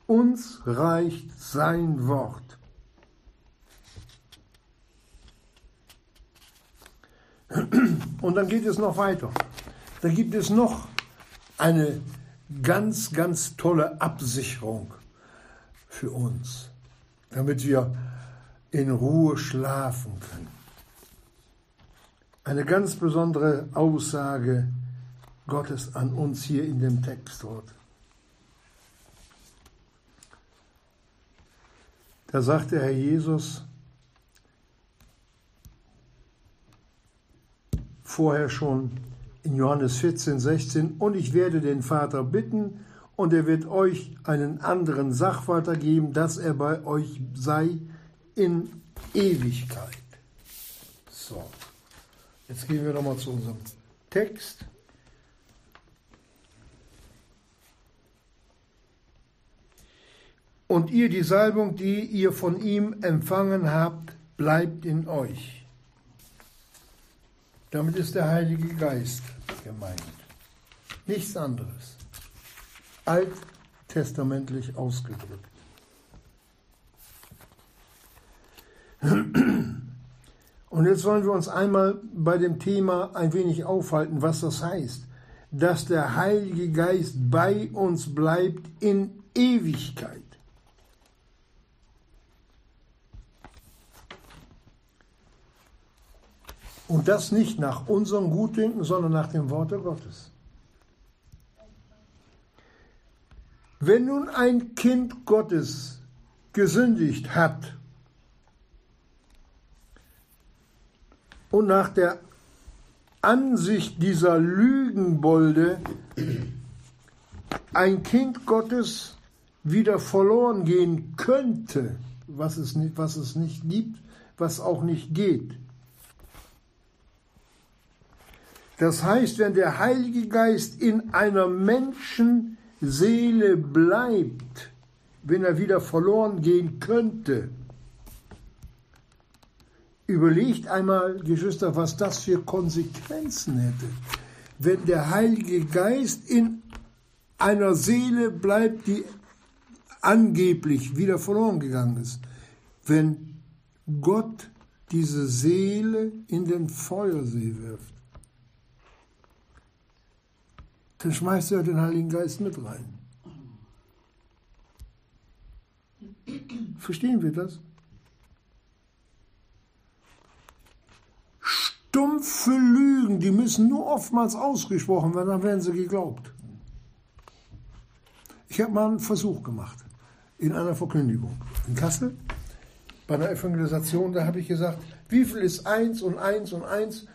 S1: Uns reicht sein Wort. Und dann geht es noch weiter. Da gibt es noch eine ganz, ganz tolle Absicherung für uns, damit wir in Ruhe schlafen können. Eine ganz besondere Aussage Gottes an uns hier in dem Text dort. Da sagt der Herr Jesus vorher schon in Johannes 14, 16, und ich werde den Vater bitten, und er wird euch einen anderen Sachwalter geben, dass er bei euch sei in Ewigkeit. So, jetzt gehen wir nochmal zu unserem Text. Und ihr die Salbung, die ihr von ihm empfangen habt, bleibt in euch. Damit ist der Heilige Geist gemeint. Nichts anderes. Alttestamentlich ausgedrückt. Und jetzt wollen wir uns einmal bei dem Thema ein wenig aufhalten, was das heißt, dass der Heilige Geist bei uns bleibt in Ewigkeit. Und das nicht nach unserem Gutdünken, sondern nach dem Worte Gottes. Wenn nun ein Kind Gottes gesündigt hat und nach der Ansicht dieser Lügenbolde ein Kind Gottes wieder verloren gehen könnte, was es nicht, was es nicht gibt, was auch nicht geht, Das heißt, wenn der Heilige Geist in einer Menschenseele bleibt, wenn er wieder verloren gehen könnte, überlegt einmal, Geschwister, was das für Konsequenzen hätte. Wenn der Heilige Geist in einer Seele bleibt, die angeblich wieder verloren gegangen ist. Wenn Gott diese Seele in den Feuersee wirft. Dann schmeißt er den Heiligen Geist mit rein. Verstehen wir das? Stumpfe Lügen, die müssen nur oftmals ausgesprochen werden, dann werden sie geglaubt. Ich habe mal einen Versuch gemacht in einer Verkündigung in Kassel bei einer Evangelisation. Da habe ich gesagt, wie viel ist eins und eins und eins?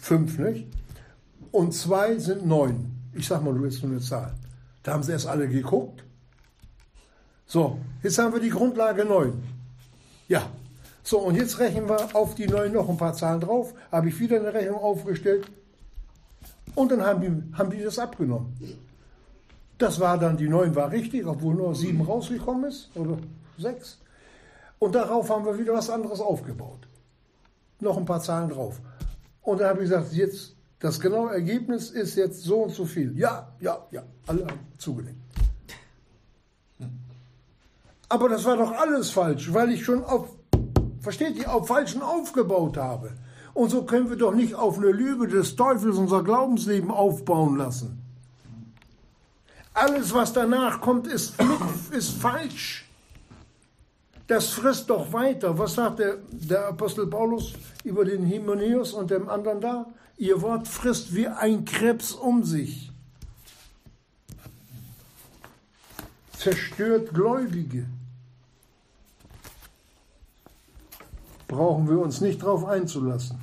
S1: Fünf, nicht? Und zwei sind neun. Ich sag mal, du willst nur eine Zahl. Da haben sie erst alle geguckt. So, jetzt haben wir die Grundlage neun. Ja. So, und jetzt rechnen wir auf die neun noch ein paar Zahlen drauf. Habe ich wieder eine Rechnung aufgestellt. Und dann haben die, haben die das abgenommen. Das war dann, die neun war richtig, obwohl nur sieben rausgekommen ist. Oder sechs. Und darauf haben wir wieder was anderes aufgebaut. Noch ein paar Zahlen drauf. Und da habe ich gesagt, jetzt das genaue Ergebnis ist jetzt so und so viel. Ja, ja, ja, alle haben zugenickt. Aber das war doch alles falsch, weil ich schon auf, versteht ihr, auf Falschen aufgebaut habe. Und so können wir doch nicht auf eine Lüge des Teufels unser Glaubensleben aufbauen lassen. Alles, was danach kommt, ist, ist falsch. Das frisst doch weiter. Was sagt der, der Apostel Paulus über den Hymenäus und dem anderen da? Ihr Wort frisst wie ein Krebs um sich. Zerstört Gläubige. Brauchen wir uns nicht darauf einzulassen.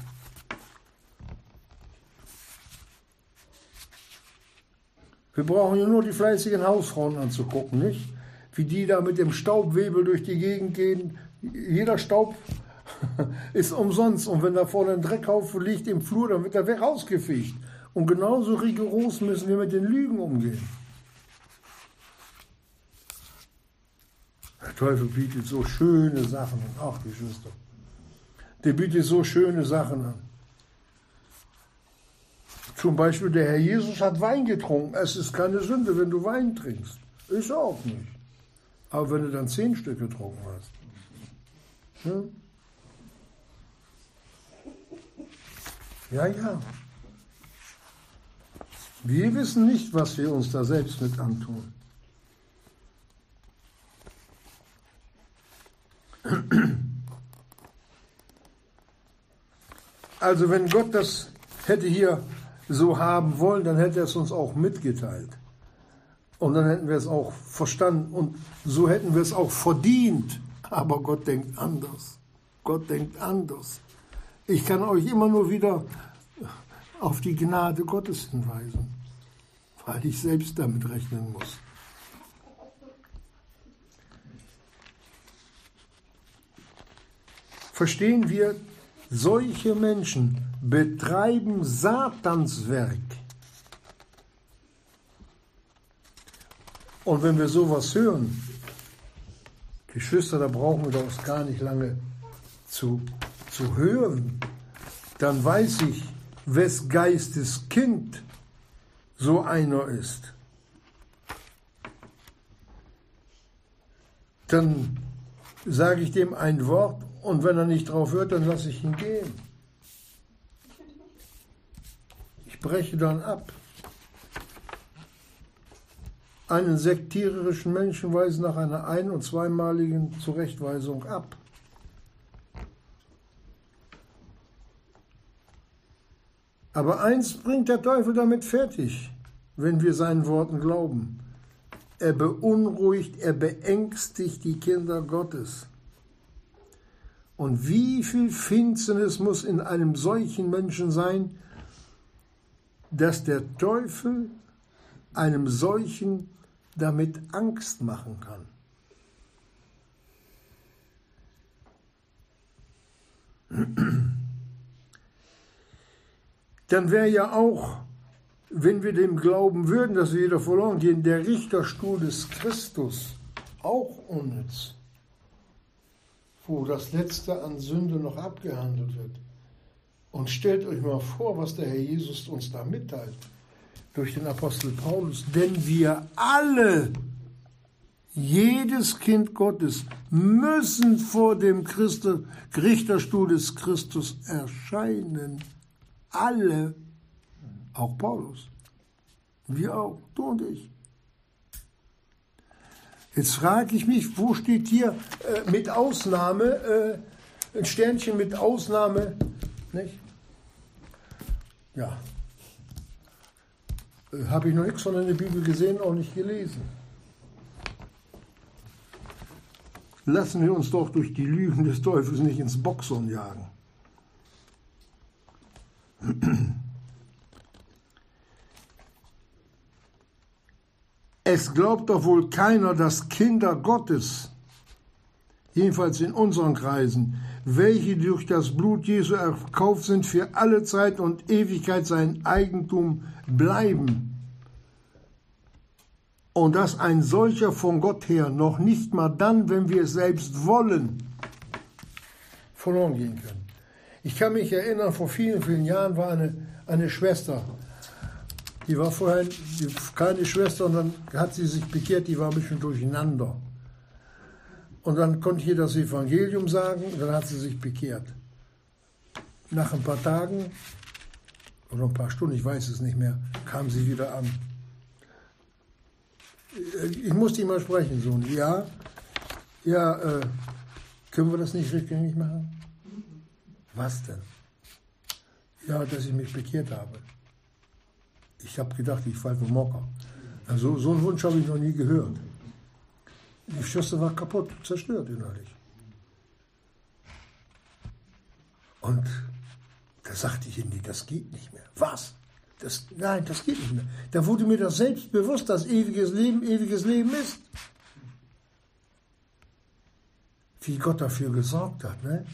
S1: Wir brauchen ja nur die fleißigen Hausfrauen anzugucken, nicht? Wie die da mit dem Staubwebel durch die Gegend gehen. Jeder Staub ist umsonst. Und wenn da vorne ein Dreckhaufen liegt im Flur, dann wird er rausgefegt. Und genauso rigoros müssen wir mit den Lügen umgehen. Der Teufel bietet so schöne Sachen an. Ach, Geschwister. Der bietet so schöne Sachen an. Zum Beispiel der Herr Jesus hat Wein getrunken. Es ist keine Sünde, wenn du Wein trinkst. Ist auch nicht. Aber wenn du dann zehn Stück getrunken hast. Hm? Ja, ja. Wir wissen nicht, was wir uns da selbst mit antun. Also wenn Gott das hätte hier so haben wollen, dann hätte er es uns auch mitgeteilt. Und dann hätten wir es auch verstanden und so hätten wir es auch verdient. Aber Gott denkt anders. Gott denkt anders. Ich kann euch immer nur wieder auf die Gnade Gottes hinweisen, weil ich selbst damit rechnen muss. Verstehen wir, solche Menschen betreiben Satans Werk. Und wenn wir sowas hören, Geschwister, da brauchen wir das gar nicht lange zu, zu hören, dann weiß ich, wes Geistes Kind so einer ist. Dann sage ich dem ein Wort und wenn er nicht drauf hört, dann lasse ich ihn gehen. Ich breche dann ab. Einen sektiererischen Menschen weisen nach einer ein- und zweimaligen Zurechtweisung ab. Aber eins bringt der Teufel damit fertig, wenn wir seinen Worten glauben. Er beunruhigt, er beängstigt die Kinder Gottes. Und wie viel Finsternis muss in einem solchen Menschen sein, dass der Teufel einem solchen damit Angst machen kann. Dann wäre ja auch, wenn wir dem glauben würden, dass wir wieder verloren gehen, der Richterstuhl des Christus auch unnütz, wo das Letzte an Sünde noch abgehandelt wird. Und stellt euch mal vor, was der Herr Jesus uns da mitteilt durch den Apostel Paulus. Denn wir alle, jedes Kind Gottes, müssen vor dem Christus, Richterstuhl des Christus erscheinen. Alle, auch Paulus. Wir auch, du und ich. Jetzt frage ich mich, wo steht hier äh, mit Ausnahme, äh, ein Sternchen mit Ausnahme, nicht? Ja, äh, habe ich noch nichts von der Bibel gesehen, auch nicht gelesen. Lassen wir uns doch durch die Lügen des Teufels nicht ins Boxhorn jagen. Es glaubt doch wohl keiner, dass Kinder Gottes, jedenfalls in unseren Kreisen, welche durch das Blut Jesu erkauft sind, für alle Zeit und Ewigkeit sein Eigentum bleiben. Und dass ein solcher von Gott her noch nicht mal dann, wenn wir es selbst wollen, verloren gehen können. Ich kann mich erinnern, vor vielen, vielen Jahren war eine, eine Schwester, die war vorher die, keine Schwester und dann hat sie sich bekehrt, die war ein bisschen durcheinander. Und dann konnte ich ihr das Evangelium sagen und dann hat sie sich bekehrt. Nach ein paar Tagen oder ein paar Stunden, ich weiß es nicht mehr, kam sie wieder an. Ich muss die mal sprechen, Sohn. Ja, ja, äh, können wir das nicht rückgängig machen? Was denn? Ja, dass ich mich bekehrt habe. Ich habe gedacht, ich falle vom Mocker. Also, so einen Wunsch habe ich noch nie gehört. Die Schüsse war kaputt, zerstört innerlich. Und da sagte ich ihnen, das geht nicht mehr. Was? Das, nein, das geht nicht mehr. Da wurde mir das selbst bewusst, dass ewiges Leben ewiges Leben ist. Wie Gott dafür gesorgt hat, ne?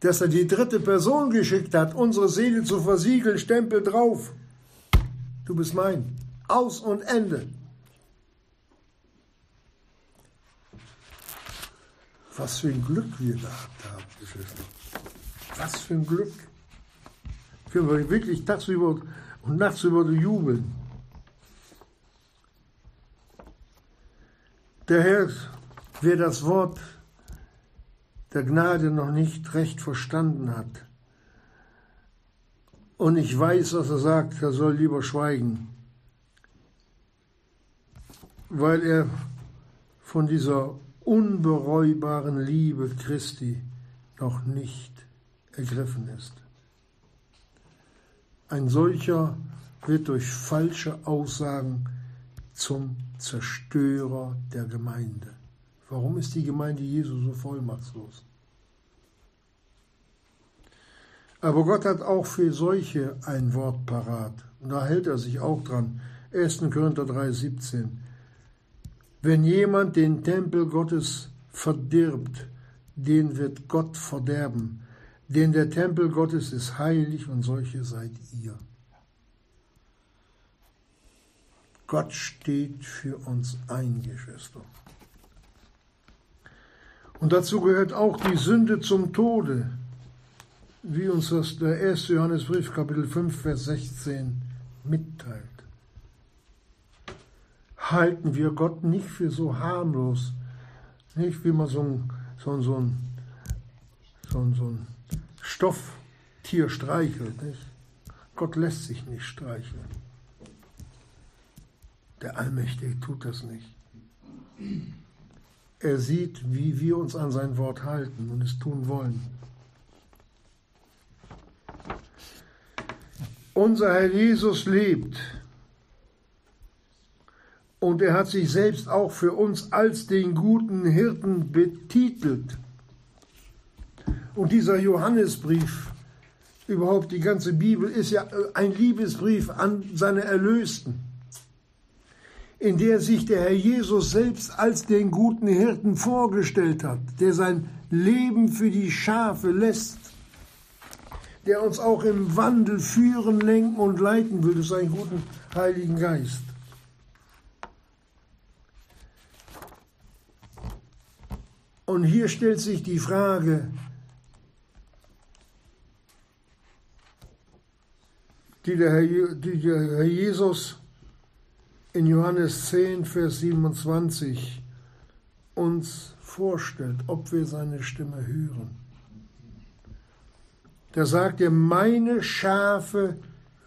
S1: Dass er die dritte Person geschickt hat, unsere Seele zu versiegeln, Stempel drauf. Du bist mein. Aus und Ende. Was für ein Glück wir gehabt haben, Geschwister. Was für ein Glück. Können wir wirklich tagsüber und nachts über jubeln. Der Herr, wer das Wort der Gnade noch nicht recht verstanden hat und ich weiß, was er sagt, er soll lieber schweigen, weil er von dieser unbereubaren Liebe Christi noch nicht ergriffen ist. Ein solcher wird durch falsche Aussagen zum Zerstörer der Gemeinde. Warum ist die Gemeinde Jesu so vollmachtslos? Aber Gott hat auch für solche ein Wort parat. Und da hält er sich auch dran. 1. Korinther 3, 17. Wenn jemand den Tempel Gottes verdirbt, den wird Gott verderben. Denn der Tempel Gottes ist heilig und solche seid ihr. Gott steht für uns ein, Geschwister. Und dazu gehört auch die Sünde zum Tode wie uns das der 1. Johannesbrief Kapitel 5 Vers 16 mitteilt. Halten wir Gott nicht für so harmlos, nicht wie man so ein, so ein, so ein, so ein, so ein Stofftier streichelt. Nicht? Gott lässt sich nicht streicheln. Der Allmächtige tut das nicht. Er sieht, wie wir uns an sein Wort halten und es tun wollen. Unser Herr Jesus lebt. Und er hat sich selbst auch für uns als den guten Hirten betitelt. Und dieser Johannesbrief, überhaupt die ganze Bibel, ist ja ein Liebesbrief an seine Erlösten, in der sich der Herr Jesus selbst als den guten Hirten vorgestellt hat, der sein Leben für die Schafe lässt der uns auch im Wandel führen, lenken und leiten will durch seinen guten Heiligen Geist. Und hier stellt sich die Frage, die der Herr, die der Herr Jesus in Johannes 10, Vers 27 uns vorstellt, ob wir seine Stimme hören. Da sagt er, meine Schafe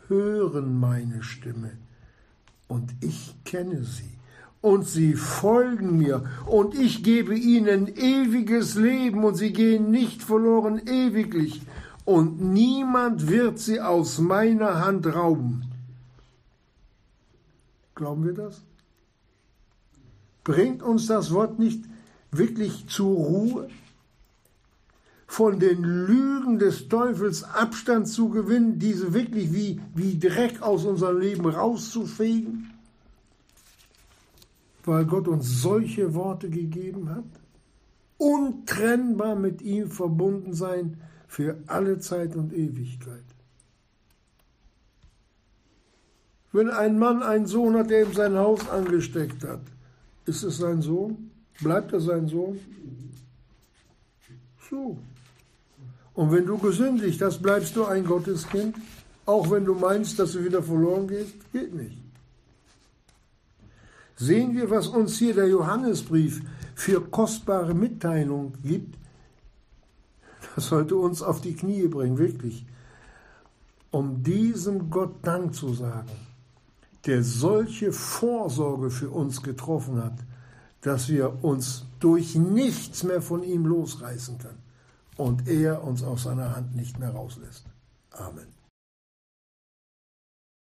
S1: hören meine Stimme und ich kenne sie und sie folgen mir und ich gebe ihnen ewiges Leben und sie gehen nicht verloren ewiglich und niemand wird sie aus meiner Hand rauben. Glauben wir das? Bringt uns das Wort nicht wirklich zur Ruhe? von den Lügen des Teufels Abstand zu gewinnen, diese wirklich wie, wie Dreck aus unserem Leben rauszufegen, weil Gott uns solche Worte gegeben hat? Untrennbar mit ihm verbunden sein für alle Zeit und Ewigkeit. Wenn ein Mann einen Sohn hat, der ihm sein Haus angesteckt hat, ist es sein Sohn? Bleibt er sein Sohn? So. Und wenn du gesündigt hast, bleibst du ein Gotteskind, auch wenn du meinst, dass du wieder verloren gehst, geht nicht. Sehen wir, was uns hier der Johannesbrief für kostbare Mitteilung gibt. Das sollte uns auf die Knie bringen, wirklich. Um diesem Gott Dank zu sagen, der solche Vorsorge für uns getroffen hat, dass wir uns durch nichts mehr von ihm losreißen können und er uns aus seiner Hand nicht mehr rauslässt. Amen.